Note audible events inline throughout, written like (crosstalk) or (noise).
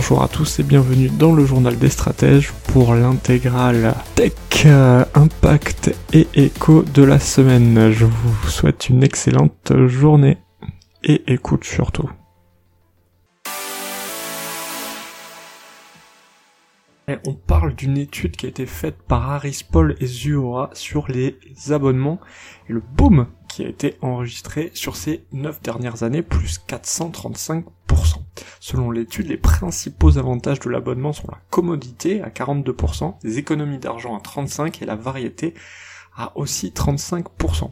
Bonjour à tous et bienvenue dans le journal des stratèges pour l'intégrale Tech, euh, Impact et Écho de la semaine. Je vous souhaite une excellente journée et écoute surtout. on parle d'une étude qui a été faite par Harris Paul et Zuora sur les abonnements et le boom qui a été enregistré sur ces 9 dernières années, plus 435%. Selon l'étude, les principaux avantages de l'abonnement sont la commodité à 42%, les économies d'argent à 35% et la variété à aussi 35%.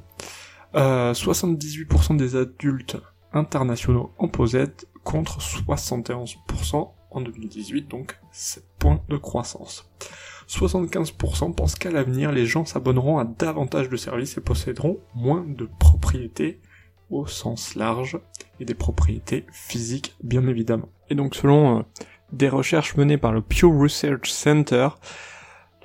78% euh, des adultes internationaux en possèdent contre 71% en 2018, donc 7 points de croissance. 75% pensent qu'à l'avenir, les gens s'abonneront à davantage de services et posséderont moins de propriétés au sens large, et des propriétés physiques bien évidemment. Et donc selon euh, des recherches menées par le Pew Research Center,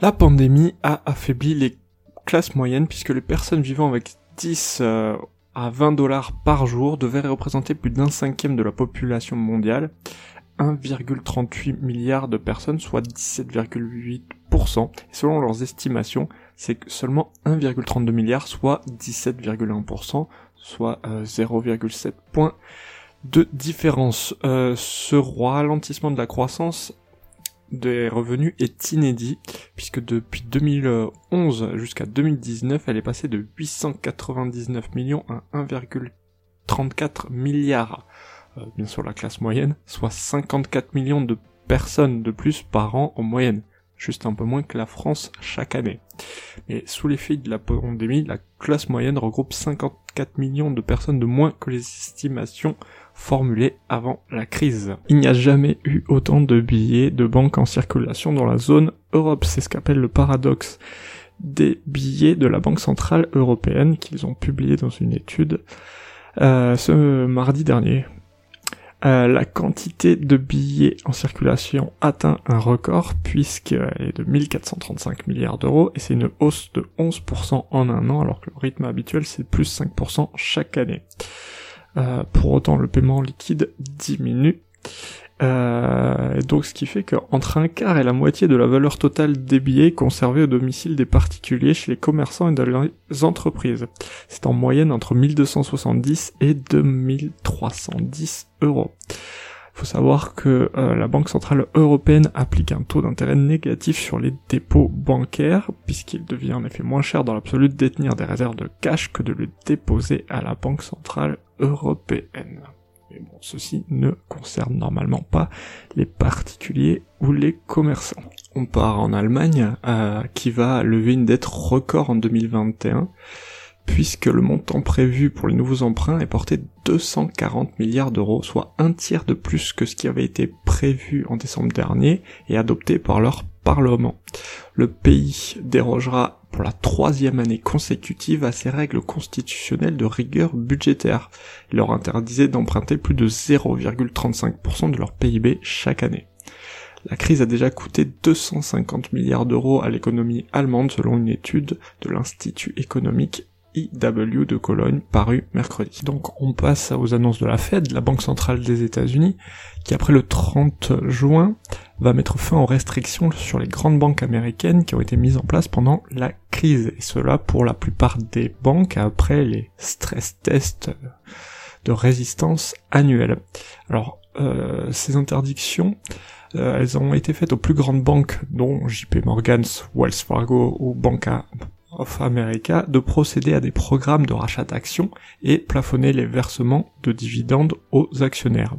la pandémie a affaibli les classes moyennes puisque les personnes vivant avec 10 euh, à 20 dollars par jour devaient représenter plus d'un cinquième de la population mondiale, 1,38 milliard de personnes, soit 17,8%. Et selon leurs estimations, c'est seulement 1,32 milliard, soit 17,1%, soit 0,7 euh, points de différence. Euh, ce ralentissement de la croissance des revenus est inédit, puisque depuis 2011 jusqu'à 2019, elle est passée de 899 millions à 1,34 milliards euh, bien sûr la classe moyenne, soit 54 millions de personnes de plus par an en moyenne, juste un peu moins que la France chaque année. Mais sous l'effet de la pandémie, la classe moyenne regroupe 54 millions de personnes de moins que les estimations formulées avant la crise. Il n'y a jamais eu autant de billets de banque en circulation dans la zone Europe, c'est ce qu'appelle le paradoxe des billets de la Banque Centrale Européenne qu'ils ont publié dans une étude euh, ce mardi dernier. Euh, la quantité de billets en circulation atteint un record puisqu'elle est de 1435 milliards d'euros et c'est une hausse de 11% en un an alors que le rythme habituel c'est plus 5% chaque année. Euh, pour autant le paiement liquide diminue euh, donc ce qui fait qu'entre un quart et la moitié de la valeur totale des billets conservés au domicile des particuliers chez les commerçants et dans les entreprises. C'est en moyenne entre 1270 et 2310 euros. Faut savoir que euh, la Banque Centrale Européenne applique un taux d'intérêt négatif sur les dépôts bancaires, puisqu'il devient en effet moins cher dans l'absolu de détenir des réserves de cash que de le déposer à la Banque Centrale Européenne. Mais bon, ceci ne concerne normalement pas les particuliers ou les commerçants. On part en Allemagne, euh, qui va lever une dette record en 2021, puisque le montant prévu pour les nouveaux emprunts est porté 240 milliards d'euros, soit un tiers de plus que ce qui avait été prévu en décembre dernier et adopté par leur Parlement. Le pays dérogera pour la troisième année consécutive à ses règles constitutionnelles de rigueur budgétaire. Il leur interdisait d'emprunter plus de 0,35% de leur PIB chaque année. La crise a déjà coûté 250 milliards d'euros à l'économie allemande selon une étude de l'Institut économique IW de Cologne paru mercredi. Donc on passe aux annonces de la Fed, la Banque centrale des États-Unis, qui après le 30 juin va mettre fin aux restrictions sur les grandes banques américaines qui ont été mises en place pendant la crise, et cela pour la plupart des banques après les stress tests de résistance annuels. Alors euh, ces interdictions euh, elles ont été faites aux plus grandes banques, dont JP Morgan, Wells Fargo ou Banca of America de procéder à des programmes de rachat d'actions et plafonner les versements de dividendes aux actionnaires.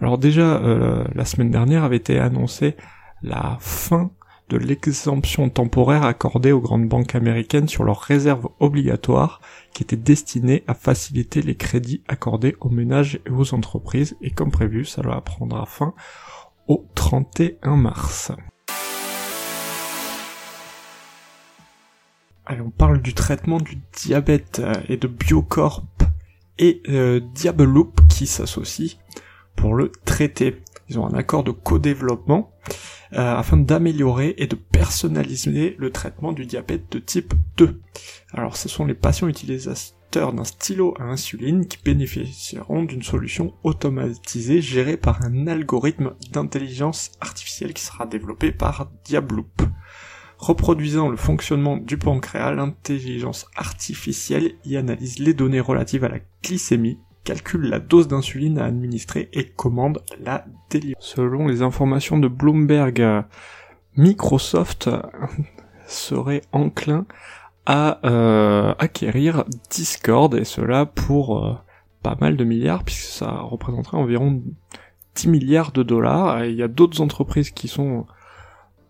Alors déjà, euh, la semaine dernière avait été annoncée la fin de l'exemption temporaire accordée aux grandes banques américaines sur leurs réserves obligatoires qui étaient destinées à faciliter les crédits accordés aux ménages et aux entreprises et comme prévu, ça va prendra fin au 31 mars. Allez, on parle du traitement du diabète euh, et de Biocorp et euh, Diabeloop qui s'associent pour le traiter. Ils ont un accord de co-développement euh, afin d'améliorer et de personnaliser le traitement du diabète de type 2. Alors ce sont les patients utilisateurs d'un stylo à insuline qui bénéficieront d'une solution automatisée gérée par un algorithme d'intelligence artificielle qui sera développé par Diabloop. Reproduisant le fonctionnement du pancréas, l'intelligence artificielle y analyse les données relatives à la glycémie, calcule la dose d'insuline à administrer et commande la délivrance. Selon les informations de Bloomberg, Microsoft (laughs) serait enclin à euh, acquérir Discord et cela pour euh, pas mal de milliards puisque ça représenterait environ 10 milliards de dollars il y a d'autres entreprises qui sont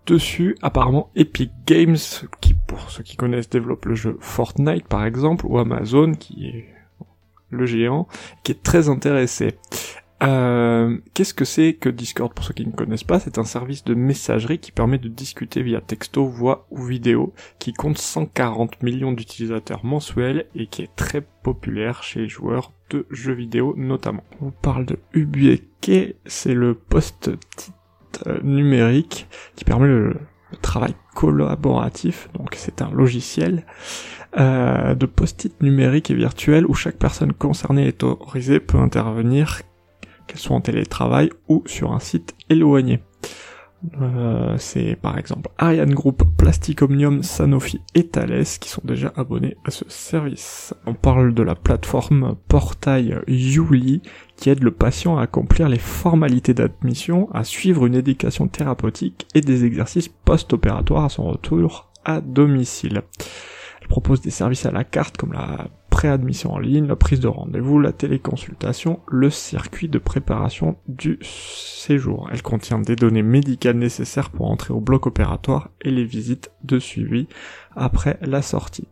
dessus. Apparemment, Epic Games, qui pour ceux qui connaissent développe le jeu Fortnite par exemple, ou Amazon, qui est le géant, qui est très intéressé. Euh, Qu'est-ce que c'est que Discord pour ceux qui ne connaissent pas? C'est un service de messagerie qui permet de discuter via texto, voix ou vidéo, qui compte 140 millions d'utilisateurs mensuels et qui est très populaire chez les joueurs de jeux vidéo notamment. On parle de Ubieke, c'est le post-it euh, numérique qui permet le, travail collaboratif, donc c'est un logiciel euh, de post-it numérique et virtuel où chaque personne concernée est autorisée peut intervenir, qu'elle soit en télétravail ou sur un site éloigné. Euh, c'est par exemple Ariane Group, Plastic Omnium, Sanofi et Thales qui sont déjà abonnés à ce service. On parle de la plateforme portail Yuli qui aide le patient à accomplir les formalités d'admission, à suivre une éducation thérapeutique et des exercices post-opératoires à son retour à domicile. Propose des services à la carte comme la préadmission en ligne, la prise de rendez-vous, la téléconsultation, le circuit de préparation du séjour. Elle contient des données médicales nécessaires pour entrer au bloc opératoire et les visites de suivi après la sortie.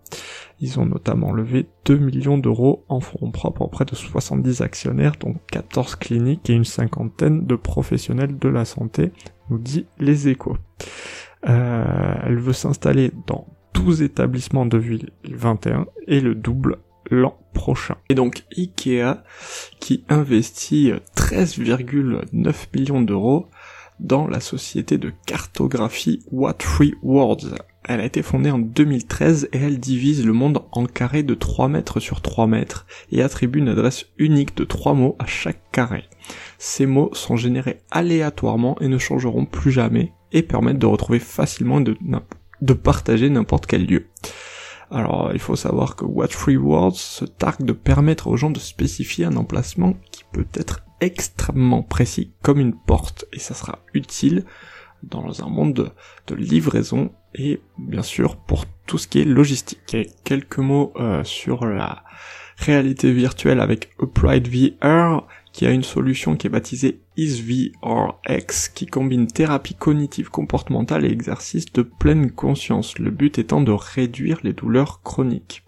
Ils ont notamment levé 2 millions d'euros en fonds propres auprès de 70 actionnaires, dont 14 cliniques et une cinquantaine de professionnels de la santé, nous dit les échos. Euh, elle veut s'installer dans 12 établissements de ville 21 et le double l'an prochain. Et donc Ikea qui investit 13,9 millions d'euros dans la société de cartographie What Three Words. Elle a été fondée en 2013 et elle divise le monde en carrés de 3 mètres sur 3 mètres et attribue une adresse unique de 3 mots à chaque carré. Ces mots sont générés aléatoirement et ne changeront plus jamais et permettent de retrouver facilement de, de partager n'importe quel lieu. Alors, il faut savoir que What Free Words se targue de permettre aux gens de spécifier un emplacement qui peut être extrêmement précis, comme une porte, et ça sera utile dans un monde de, livraison et bien sûr pour tout ce qui est logistique. Quelques mots euh, sur la réalité virtuelle avec Upright VR, qui a une solution qui est baptisée EaseVRX, qui combine thérapie cognitive comportementale et exercice de pleine conscience, le but étant de réduire les douleurs chroniques.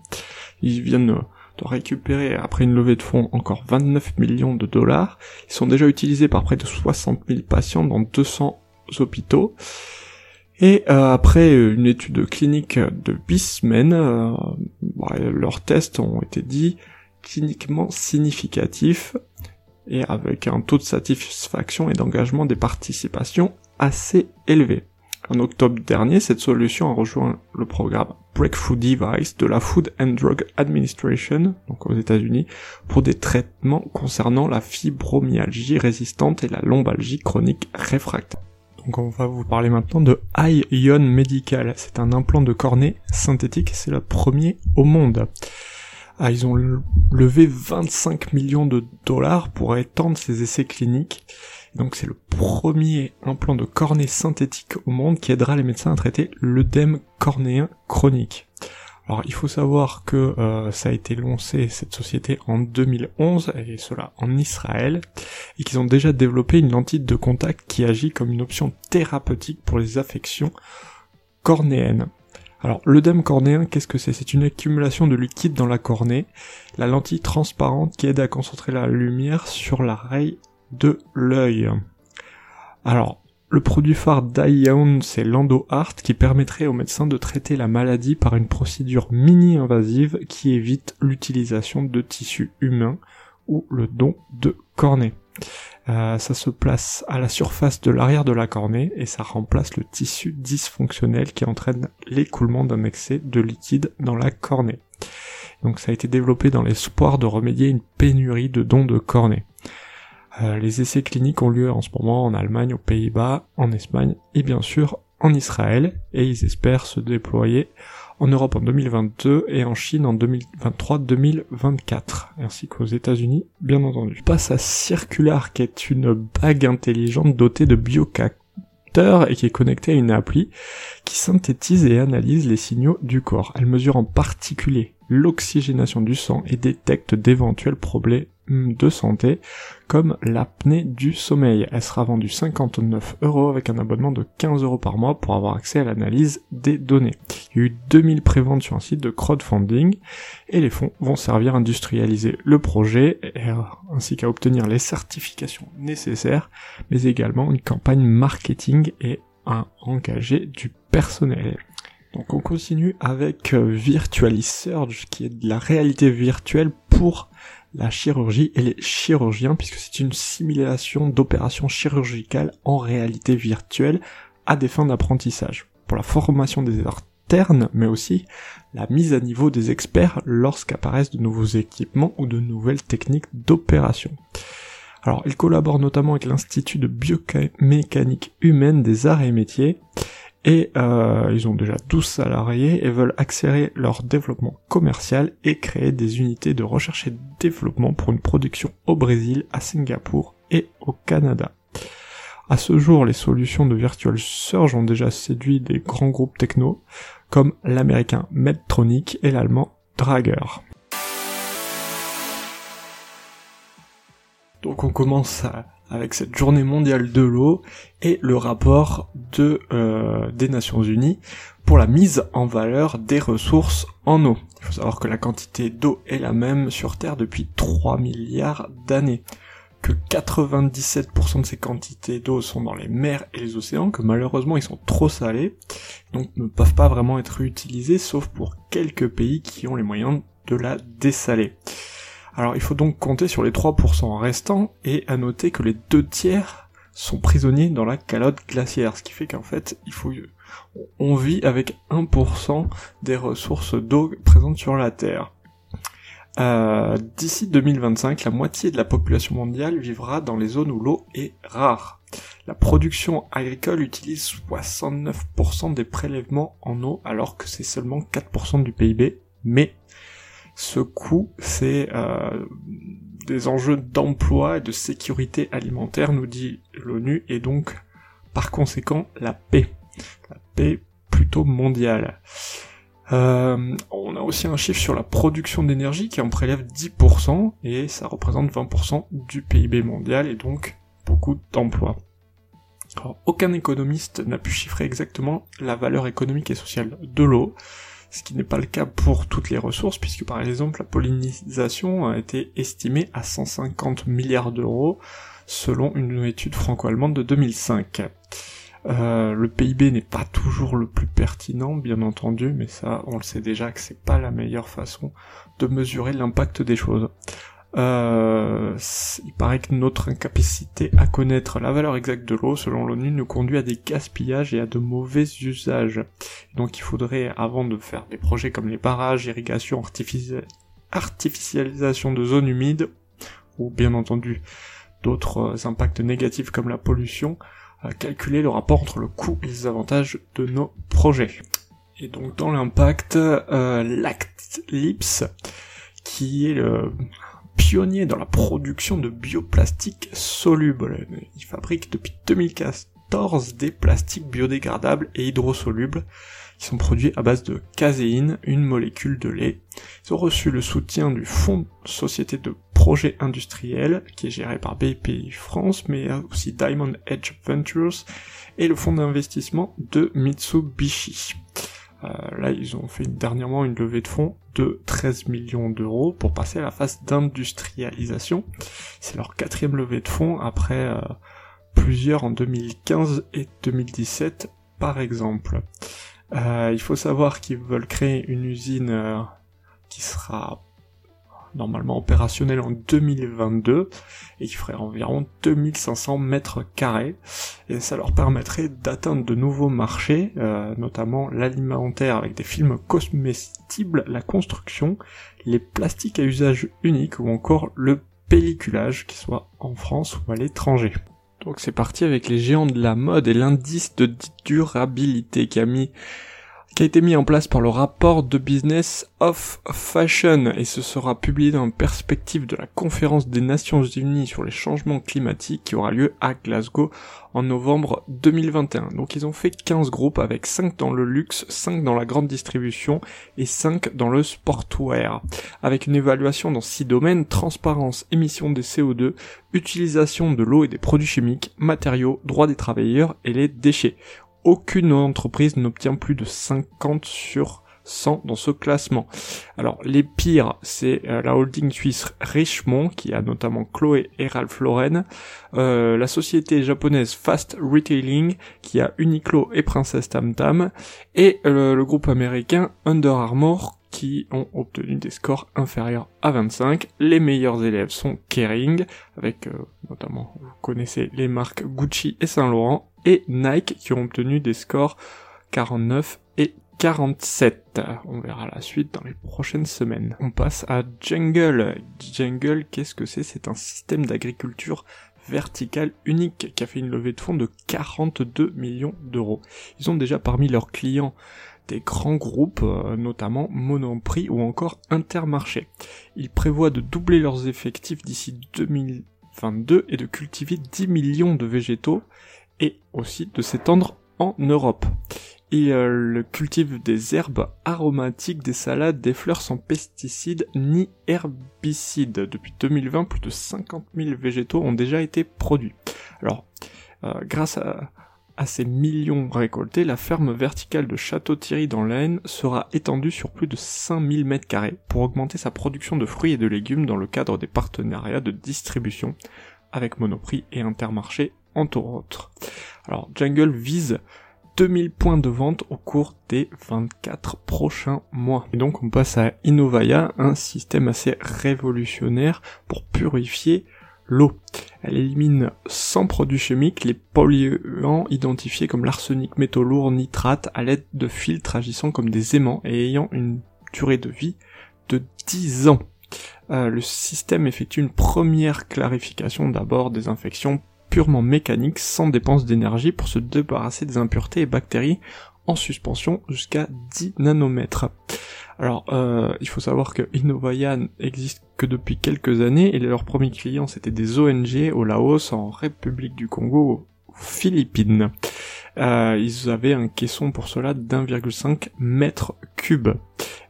Ils viennent de récupérer, après une levée de fonds, encore 29 millions de dollars. Ils sont déjà utilisés par près de 60 000 patients dans 200 hôpitaux. Et euh, après une étude clinique de 8 semaines, euh, bah, leurs tests ont été dit cliniquement significatifs et avec un taux de satisfaction et d'engagement des participations assez élevé. En octobre dernier, cette solution a rejoint le programme Breakthrough Device de la Food and Drug Administration, donc aux États-Unis, pour des traitements concernant la fibromyalgie résistante et la lombalgie chronique réfractaire. Donc on va vous parler maintenant de Ion Medical. C'est un implant de cornée synthétique, c'est le premier au monde. Ah, ils ont levé 25 millions de dollars pour étendre ces essais cliniques. Donc c'est le premier implant de cornée synthétique au monde qui aidera les médecins à traiter l'œdème cornéen chronique. Alors il faut savoir que euh, ça a été lancé cette société en 2011 et cela en Israël et qu'ils ont déjà développé une lentille de contact qui agit comme une option thérapeutique pour les affections cornéennes. Alors, l'œdème cornéen, qu'est-ce que c'est? C'est une accumulation de liquide dans la cornée, la lentille transparente qui aide à concentrer la lumière sur la raie de l'œil. Alors, Le produit phare d'Ion, c'est l'EndoHeart qui permettrait aux médecins de traiter la maladie par une procédure mini-invasive qui évite l'utilisation de tissus humains ou le don de cornée. Euh, ça se place à la surface de l'arrière de la cornée et ça remplace le tissu dysfonctionnel qui entraîne l'écoulement d'un excès de liquide dans la cornée. Donc ça a été développé dans l'espoir de remédier une pénurie de dons de cornée. Euh, les essais cliniques ont lieu en ce moment en Allemagne, aux Pays-Bas, en Espagne et bien sûr en Israël et ils espèrent se déployer en Europe en 2022 et en Chine en 2023-2024, ainsi qu'aux États-Unis, bien entendu. passe à Circular, qui est une bague intelligente dotée de biocapteurs et qui est connectée à une appli qui synthétise et analyse les signaux du corps. Elle mesure en particulier l'oxygénation du sang et détecte d'éventuels problèmes de santé comme l'apnée du sommeil. Elle sera vendue 59 euros avec un abonnement de 15 euros par mois pour avoir accès à l'analyse des données. Il y a eu 2000 préventes sur un site de crowdfunding et les fonds vont servir à industrialiser le projet ainsi qu'à obtenir les certifications nécessaires mais également une campagne marketing et à engager du personnel. Donc on continue avec euh, Virtualis Surge qui est de la réalité virtuelle pour la chirurgie et les chirurgiens puisque c'est une simulation d'opérations chirurgicales en réalité virtuelle à des fins d'apprentissage. Pour la formation des internes, mais aussi la mise à niveau des experts lorsqu'apparaissent de nouveaux équipements ou de nouvelles techniques d'opération. Alors, il collabore notamment avec l'Institut de biomécanique humaine des arts et métiers, et euh, ils ont déjà 12 salariés et veulent accélérer leur développement commercial et créer des unités de recherche et développement pour une production au Brésil, à Singapour et au Canada. À ce jour, les solutions de Virtual Surge ont déjà séduit des grands groupes techno comme l'américain Medtronic et l'allemand Drager. Donc on commence à avec cette journée mondiale de l'eau et le rapport de, euh, des Nations Unies pour la mise en valeur des ressources en eau. Il faut savoir que la quantité d'eau est la même sur Terre depuis 3 milliards d'années, que 97% de ces quantités d'eau sont dans les mers et les océans, que malheureusement ils sont trop salés, donc ne peuvent pas vraiment être utilisés sauf pour quelques pays qui ont les moyens de la dessaler. Alors il faut donc compter sur les 3% restants et à noter que les deux tiers sont prisonniers dans la calotte glaciaire, ce qui fait qu'en fait il faut on vit avec 1% des ressources d'eau présentes sur la Terre. Euh, d'ici 2025, la moitié de la population mondiale vivra dans les zones où l'eau est rare. La production agricole utilise 69% des prélèvements en eau alors que c'est seulement 4% du PIB, mais ce coût, c'est euh, des enjeux d'emploi et de sécurité alimentaire, nous dit l'ONU, et donc par conséquent la paix. La paix plutôt mondiale. Euh, on a aussi un chiffre sur la production d'énergie qui en prélève 10% et ça représente 20% du PIB mondial et donc beaucoup d'emplois. aucun économiste n'a pu chiffrer exactement la valeur économique et sociale de l'eau, ce qui n'est pas le cas pour toutes les ressources, puisque par exemple la pollinisation a été estimée à 150 milliards d'euros selon une étude franco-allemande de 2005. Euh, le PIB n'est pas toujours le plus pertinent, bien entendu, mais ça, on le sait déjà que c'est pas la meilleure façon de mesurer l'impact des choses. Euh, il paraît que notre incapacité à connaître la valeur exacte de l'eau, selon l'ONU, nous conduit à des gaspillages et à de mauvais usages. Donc il faudrait, avant de faire des projets comme les barrages, irrigation, artificialisation de zones humides, ou bien entendu d'autres impacts négatifs comme la pollution, euh, calculer le rapport entre le coût et les avantages de nos projets. Et donc dans l'impact, euh, l'ACTLIPS, qui est le pionnier dans la production de bioplastiques solubles. Il fabrique depuis 2014 des plastiques biodégradables et hydrosolubles qui sont produits à base de caséine, une molécule de lait. Ils ont reçu le soutien du Fonds Société de Projets Industriels, qui est géré par BPI France, mais aussi Diamond Edge Ventures, et le fonds d'investissement de Mitsubishi. Euh, là, ils ont fait dernièrement une levée de fonds de 13 millions d'euros pour passer à la phase d'industrialisation. C'est leur quatrième levée de fonds après euh, plusieurs en 2015 et 2017 par exemple. Euh, il faut savoir qu'ils veulent créer une usine qui sera normalement opérationnelle en 2022 et qui ferait environ 2500 mètres carrés et ça leur permettrait d'atteindre de nouveaux marchés, euh, notamment l'alimentaire avec des films comestibles, la construction, les plastiques à usage unique ou encore le pelliculage, qu'il soit en France ou à l'étranger. Donc c'est parti avec les géants de la mode et l'indice de durabilité qui a mis qui a été mis en place par le rapport de Business of Fashion et ce sera publié dans la perspective de la conférence des Nations Unies sur les changements climatiques qui aura lieu à Glasgow en novembre 2021. Donc ils ont fait 15 groupes avec 5 dans le luxe, 5 dans la grande distribution et 5 dans le sportwear. Avec une évaluation dans 6 domaines, transparence, émission des CO2, utilisation de l'eau et des produits chimiques, matériaux, droits des travailleurs et les déchets aucune entreprise n'obtient plus de 50 sur 100 dans ce classement. Alors les pires, c'est euh, la holding suisse Richemont qui a notamment Chloé et Ralph Lauren, euh, la société japonaise Fast Retailing qui a Uniqlo et Princess Tam Tam et euh, le groupe américain Under Armour qui ont obtenu des scores inférieurs à 25. Les meilleurs élèves sont Kering, avec notamment, vous connaissez les marques Gucci et Saint Laurent, et Nike qui ont obtenu des scores 49 et 47. On verra la suite dans les prochaines semaines. On passe à Jungle. Jungle, qu'est-ce que c'est? C'est un système d'agriculture verticale unique qui a fait une levée de fonds de 42 millions d'euros. Ils ont déjà parmi leurs clients des grands groupes, euh, notamment Monoprix ou encore Intermarché. Ils prévoient de doubler leurs effectifs d'ici 2022 et de cultiver 10 millions de végétaux et aussi de s'étendre en Europe. Il euh, cultive des herbes aromatiques, des salades, des fleurs sans pesticides ni herbicides. Depuis 2020, plus de 50 000 végétaux ont déjà été produits. Alors, euh, grâce à, ces millions récoltés, la ferme verticale de Château-Thierry dans l'Aisne sera étendue sur plus de 5000 mètres carrés pour augmenter sa production de fruits et de légumes dans le cadre des partenariats de distribution avec Monoprix et Intermarché entre autres. Alors Jungle vise 2000 points de vente au cours des 24 prochains mois. Et donc on passe à Innovaya, un système assez révolutionnaire pour purifier l'eau. Elle élimine sans produits chimiques les polluants identifiés comme l'arsenic, métaux lourds, nitrates à l'aide de filtres agissant comme des aimants et ayant une durée de vie de 10 ans. Euh, le système effectue une première clarification d'abord des infections purement mécanique sans dépense d'énergie pour se débarrasser des impuretés et bactéries en suspension jusqu'à 10 nanomètres. Alors, euh, il faut savoir que Innovayan existe que depuis quelques années et leurs premiers clients c'était des ONG au Laos, en République du Congo, aux Philippines. Euh, ils avaient un caisson pour cela d'1,5 mètre cube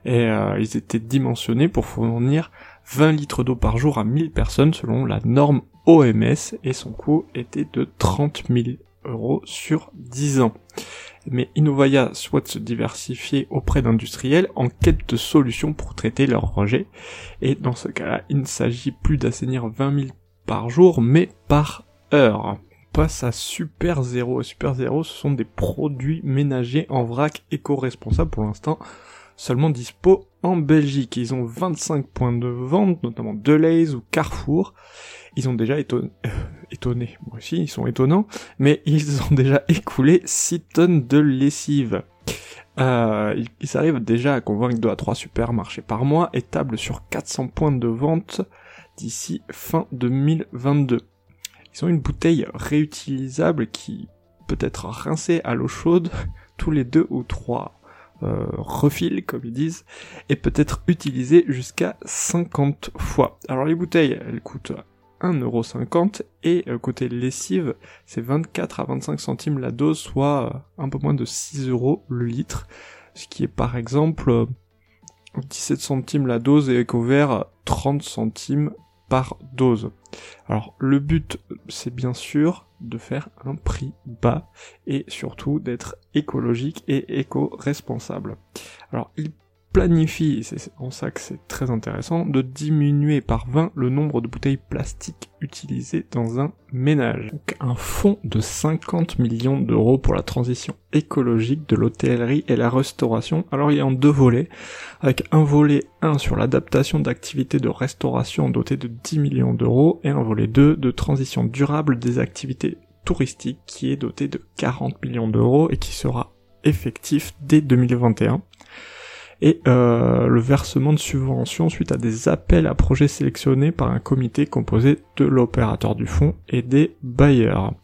et euh, ils étaient dimensionnés pour fournir 20 litres d'eau par jour à 1000 personnes selon la norme OMS et son coût était de 30 000 euros sur 10 ans. Mais Innovaya souhaite se diversifier auprès d'industriels en quête de solutions pour traiter leurs rejets. Et dans ce cas-là, il ne s'agit plus d'assainir 20 000 par jour, mais par heure. On passe à Super Zero. Super Zero, ce sont des produits ménagers en vrac éco-responsables pour l'instant seulement dispo en Belgique. Ils ont 25 points de vente, notamment Deleuze ou Carrefour. Ils ont déjà étonné, euh, étonné, moi aussi ils sont étonnants, mais ils ont déjà (laughs) écoulé 6 tonnes de lessive. Euh, ils, arrivent déjà à convaincre 2 à 3 supermarchés par mois et tablent sur 400 points de vente d'ici fin 2022. Ils ont une bouteille réutilisable qui peut être rincée à l'eau chaude (laughs) tous les deux ou trois euh, refil, comme ils disent, et peut être utilisé jusqu'à 50 fois. Alors les bouteilles, elles coûtent 1,50€ et euh, côté lessive, c'est 24 à 25 centimes la dose, soit euh, un peu moins de 6 euros le litre, ce qui est par exemple 17 centimes la dose et EcoVert 30 centimes par dose. Alors le but c'est bien sûr de faire un prix bas et surtout d'être écologique et éco-responsable. Alors il planifie, c'est en ça que c'est très intéressant, de diminuer par 20 le nombre de bouteilles plastiques utilisées dans un ménage. Donc un fonds de 50 millions d'euros pour la transition écologique de l'hôtellerie et la restauration. Alors il est en deux volets, avec un volet 1 sur l'adaptation d'activités de restauration doté de 10 millions d'euros, et un volet 2 de transition durable des activités touristiques qui est doté de 40 millions d'euros et qui sera effectif dès 2021 et euh, le versement de subventions suite à des appels à projets sélectionnés par un comité composé de l'opérateur du fonds et des bailleurs.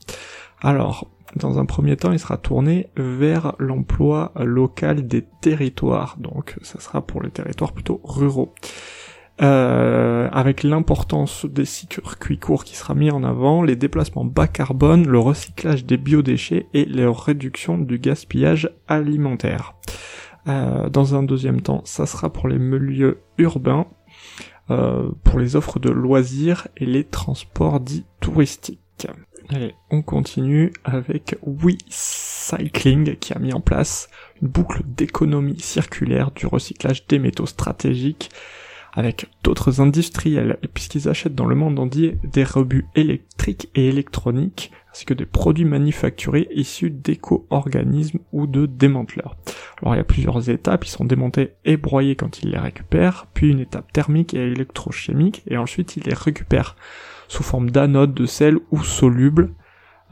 Alors, dans un premier temps, il sera tourné vers l'emploi local des territoires, donc ça sera pour les territoires plutôt ruraux. Euh, avec l'importance des circuits courts qui sera mis en avant, les déplacements bas carbone, le recyclage des biodéchets et la réduction du gaspillage alimentaire. Euh, dans un deuxième temps, ça sera pour les milieux urbains, euh, pour les offres de loisirs et les transports dits touristiques. Allez, on continue avec WeCycling qui a mis en place une boucle d'économie circulaire du recyclage des métaux stratégiques avec d'autres industriels, puisqu'ils achètent dans le monde entier des rebuts électriques et électroniques, ainsi que des produits manufacturés issus d'éco-organismes ou de démanteleurs. Alors il y a plusieurs étapes, ils sont démontés et broyés quand ils les récupèrent, puis une étape thermique et électrochimique, et ensuite ils les récupèrent sous forme d'anode, de sel ou soluble.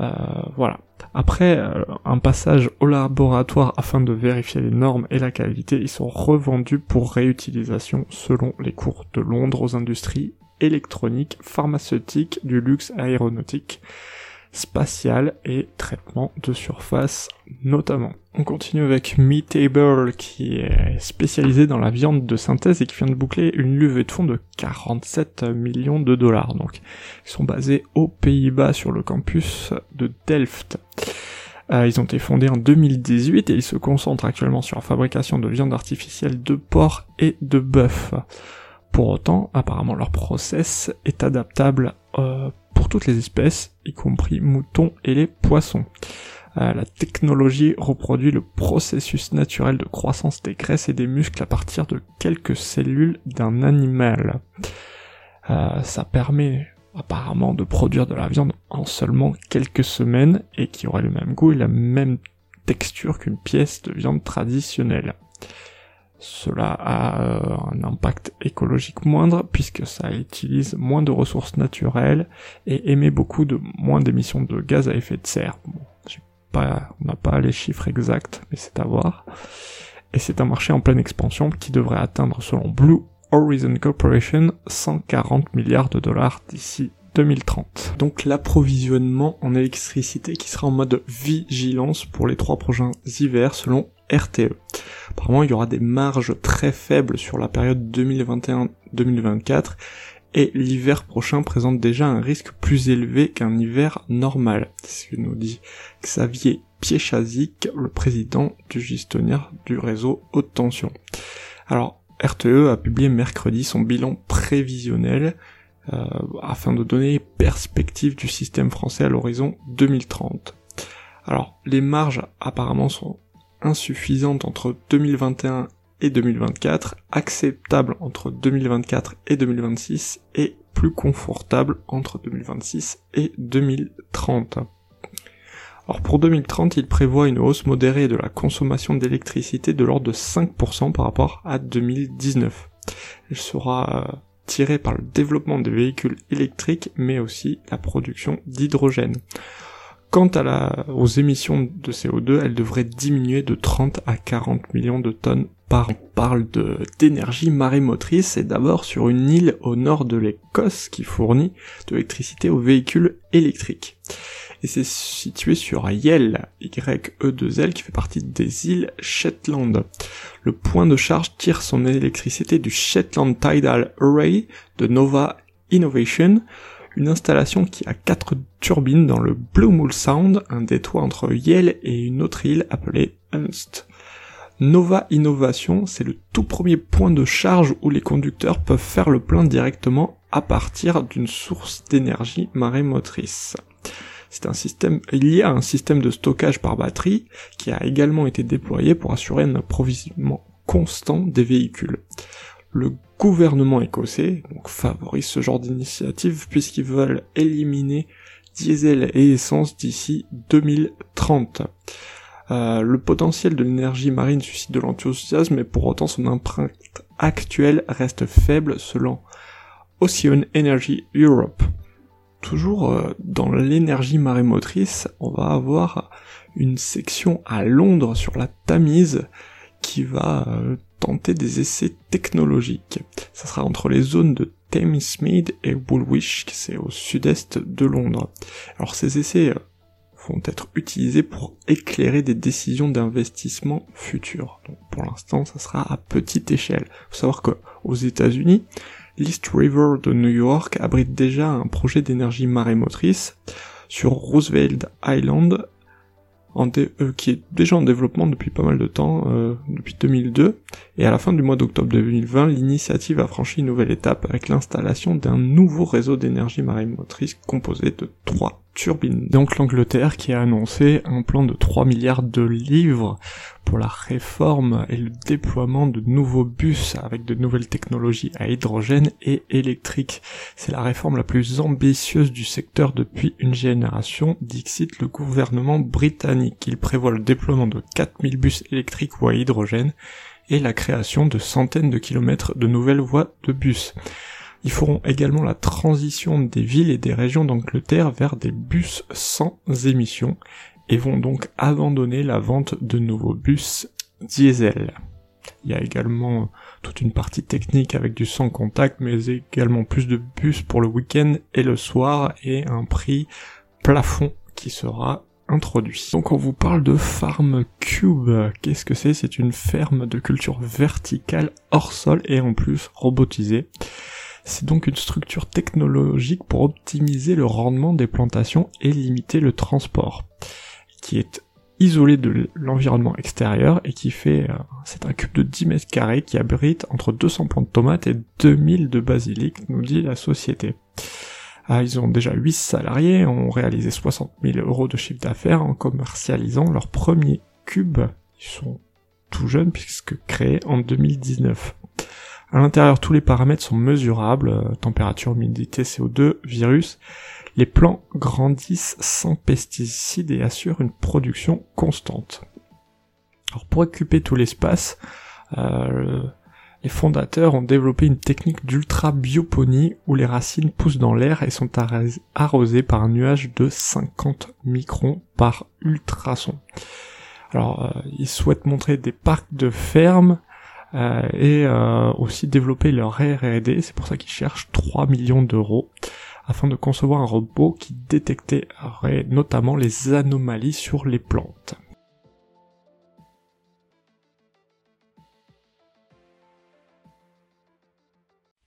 Euh, voilà. Après euh, un passage au laboratoire afin de vérifier les normes et la qualité, ils sont revendus pour réutilisation selon les cours de Londres aux industries électroniques, pharmaceutiques, du luxe aéronautique spatial et traitement de surface notamment. On continue avec Meatable qui est spécialisé dans la viande de synthèse et qui vient de boucler une levée de fonds de 47 millions de dollars. Donc ils sont basés aux Pays-Bas sur le campus de Delft. Euh, ils ont été fondés en 2018 et ils se concentrent actuellement sur la fabrication de viande artificielle de porc et de bœuf. Pour autant, apparemment leur process est adaptable euh, pour toutes les espèces, y compris moutons et les poissons. Euh, la technologie reproduit le processus naturel de croissance des graisses et des muscles à partir de quelques cellules d'un animal. Euh, ça permet apparemment de produire de la viande en seulement quelques semaines et qui aurait le même goût et la même texture qu'une pièce de viande traditionnelle. Cela a euh, un impact écologique moindre puisque ça utilise moins de ressources naturelles et émet beaucoup de moins d'émissions de gaz à effet de serre. Bon, pas, on n'a pas les chiffres exacts, mais c'est à voir. Et c'est un marché en pleine expansion qui devrait atteindre, selon Blue Horizon Corporation, 140 milliards de dollars d'ici 2030. Donc l'approvisionnement en électricité qui sera en mode vigilance pour les trois prochains hivers selon RTE. Apparemment, il y aura des marges très faibles sur la période 2021-2024 et l'hiver prochain présente déjà un risque plus élevé qu'un hiver normal. C'est ce que nous dit Xavier Piechazik, le président du gestionnaire du réseau haute tension. Alors, RTE a publié mercredi son bilan prévisionnel euh, afin de donner perspective du système français à l'horizon 2030. Alors, les marges apparemment sont insuffisante entre 2021 et 2024, acceptable entre 2024 et 2026 et plus confortable entre 2026 et 2030. Alors pour 2030, il prévoit une hausse modérée de la consommation d'électricité de l'ordre de 5% par rapport à 2019. Elle sera euh, tirée par le développement des véhicules électriques mais aussi la production d'hydrogène. Quant à la, aux émissions de CO2, elles devraient diminuer de 30 à 40 millions de tonnes par an. On parle d'énergie marémotrice et d'abord sur une île au nord de l'Écosse qui fournit de l'électricité aux véhicules électriques. Et c'est situé sur Yell, Y-E-2-L, qui fait partie des îles Shetland. Le point de charge tire son électricité du Shetland Tidal Array de Nova Innovation, une installation qui a quatre turbines dans le Blue Mool Sound, un détroit entre Yale et une autre île appelée Unst. Nova Innovation, c'est le tout premier point de charge où les conducteurs peuvent faire le plein directement à partir d'une source d'énergie marémotrice. C'est un système, il y a un système de stockage par batterie qui a également été déployé pour assurer un approvisionnement constant des véhicules. Le gouvernement écossais favorise ce genre d'initiative puisqu'ils veulent éliminer diesel et essence d'ici 2030. Euh, le potentiel de l'énergie marine suscite de l'enthousiasme, mais pour autant son empreinte actuelle reste faible selon Ocean Energy Europe. Toujours euh, dans l'énergie marémotrice, on va avoir une section à Londres sur la Tamise qui va euh, tenter des essais technologiques. Ça sera entre les zones de Thamesmead et Woolwich, c'est au sud-est de Londres. Alors ces essais euh, vont être utilisés pour éclairer des décisions d'investissement futures. Pour l'instant, ça sera à petite échelle. Faut savoir que aux États-Unis, l'East River de New York abrite déjà un projet d'énergie marémotrice sur Roosevelt Island euh, qui est déjà en développement depuis pas mal de temps, euh, depuis 2002, et à la fin du mois d'octobre 2020, l'initiative a franchi une nouvelle étape avec l'installation d'un nouveau réseau d'énergie marine motrice composé de trois turbines. Donc l'Angleterre qui a annoncé un plan de 3 milliards de livres pour la réforme et le déploiement de nouveaux bus avec de nouvelles technologies à hydrogène et électrique. C'est la réforme la plus ambitieuse du secteur depuis une génération, dixit le gouvernement britannique. Il prévoit le déploiement de 4000 bus électriques ou à hydrogène et la création de centaines de kilomètres de nouvelles voies de bus. Ils feront également la transition des villes et des régions d'Angleterre vers des bus sans émissions et vont donc abandonner la vente de nouveaux bus diesel. Il y a également toute une partie technique avec du sans contact, mais également plus de bus pour le week-end et le soir et un prix plafond qui sera Donc on vous parle de Farm Cube. Qu'est-ce que c'est? C'est une ferme de culture verticale hors sol et en plus robotisée. C'est donc une structure technologique pour optimiser le rendement des plantations et limiter le transport, qui est isolé de l'environnement extérieur et qui fait, euh, c'est un cube de 10 mètres carrés qui abrite entre 200 plants de tomates et 2000 de basilic, nous dit la société. Ah, ils ont déjà 8 salariés, ont réalisé 60 000 euros de chiffre d'affaires en commercialisant leur premier cube. Ils sont tout jeunes puisque créés en 2019. À l'intérieur, tous les paramètres sont mesurables, température, humidité, CO2, virus. Les plants grandissent sans pesticides et assurent une production constante. Alors pour occuper tout l'espace, euh, les fondateurs ont développé une technique d'ultra-bioponie où les racines poussent dans l'air et sont arrosées par un nuage de 50 microns par ultrason. Alors, euh, ils souhaitent montrer des parcs de fermes euh, et euh, aussi développer leur R&D. C'est pour ça qu'ils cherchent 3 millions d'euros afin de concevoir un robot qui détecterait notamment les anomalies sur les plantes.